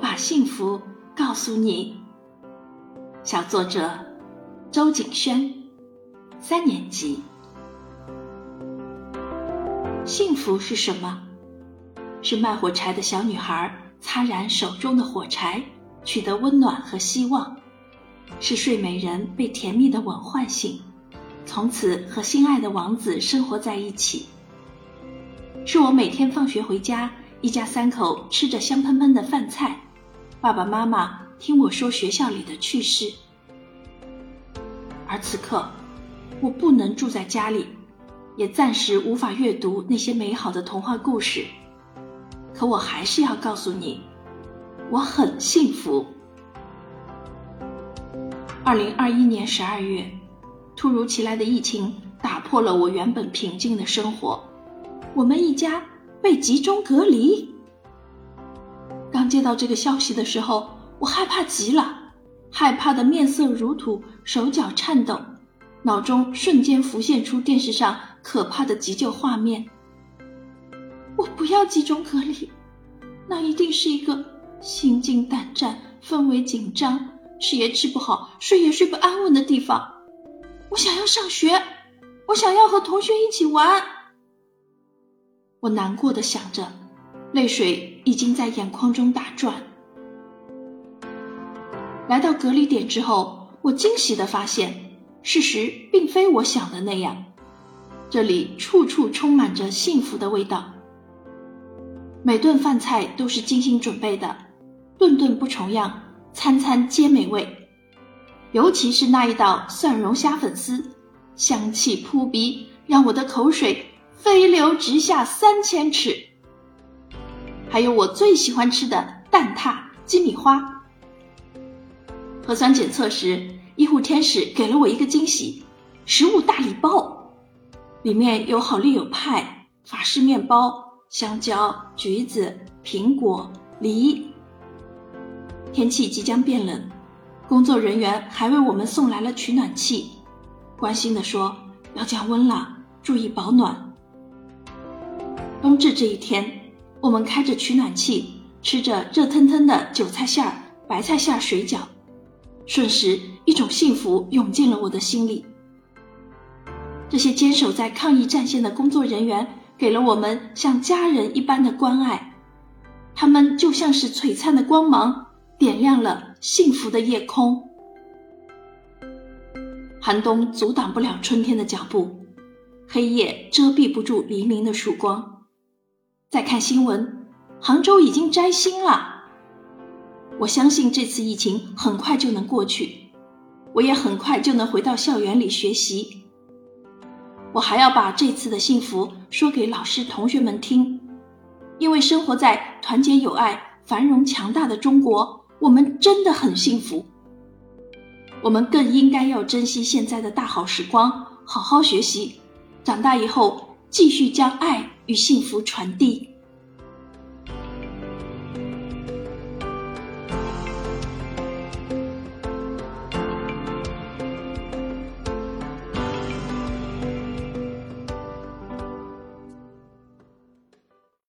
把幸福告诉你。小作者周景轩，三年级。幸福是什么？是卖火柴的小女孩擦燃手中的火柴，取得温暖和希望；是睡美人被甜蜜的吻唤醒，从此和心爱的王子生活在一起；是我每天放学回家，一家三口吃着香喷喷的饭菜，爸爸妈妈听我说学校里的趣事。而此刻，我不能住在家里。也暂时无法阅读那些美好的童话故事，可我还是要告诉你，我很幸福。二零二一年十二月，突如其来的疫情打破了我原本平静的生活，我们一家被集中隔离。刚接到这个消息的时候，我害怕极了，害怕的面色如土，手脚颤抖，脑中瞬间浮现出电视上。可怕的急救画面！我不要集中隔离，那一定是一个心惊胆战、氛围紧张、吃也吃不好、睡也睡不安稳的地方。我想要上学，我想要和同学一起玩。我难过的想着，泪水已经在眼眶中打转。来到隔离点之后，我惊喜的发现，事实并非我想的那样。这里处处充满着幸福的味道，每顿饭菜都是精心准备的，顿顿不重样，餐餐皆美味。尤其是那一道蒜蓉虾粉丝，香气扑鼻，让我的口水飞流直下三千尺。还有我最喜欢吃的蛋挞鸡米花。核酸检测时，医护天使给了我一个惊喜——食物大礼包。里面有好丽友派、法式面包、香蕉、橘子、苹果、梨。天气即将变冷，工作人员还为我们送来了取暖器，关心地说要降温了，注意保暖。冬至这一天，我们开着取暖器，吃着热腾腾的韭菜馅儿、白菜馅儿水饺，瞬时一种幸福涌进了我的心里。这些坚守在抗疫战线的工作人员给了我们像家人一般的关爱，他们就像是璀璨的光芒，点亮了幸福的夜空。寒冬阻挡不了春天的脚步，黑夜遮蔽不住黎明的曙光。再看新闻，杭州已经摘星了。我相信这次疫情很快就能过去，我也很快就能回到校园里学习。我还要把这次的幸福说给老师、同学们听，因为生活在团结友爱、繁荣强大的中国，我们真的很幸福。我们更应该要珍惜现在的大好时光，好好学习，长大以后继续将爱与幸福传递。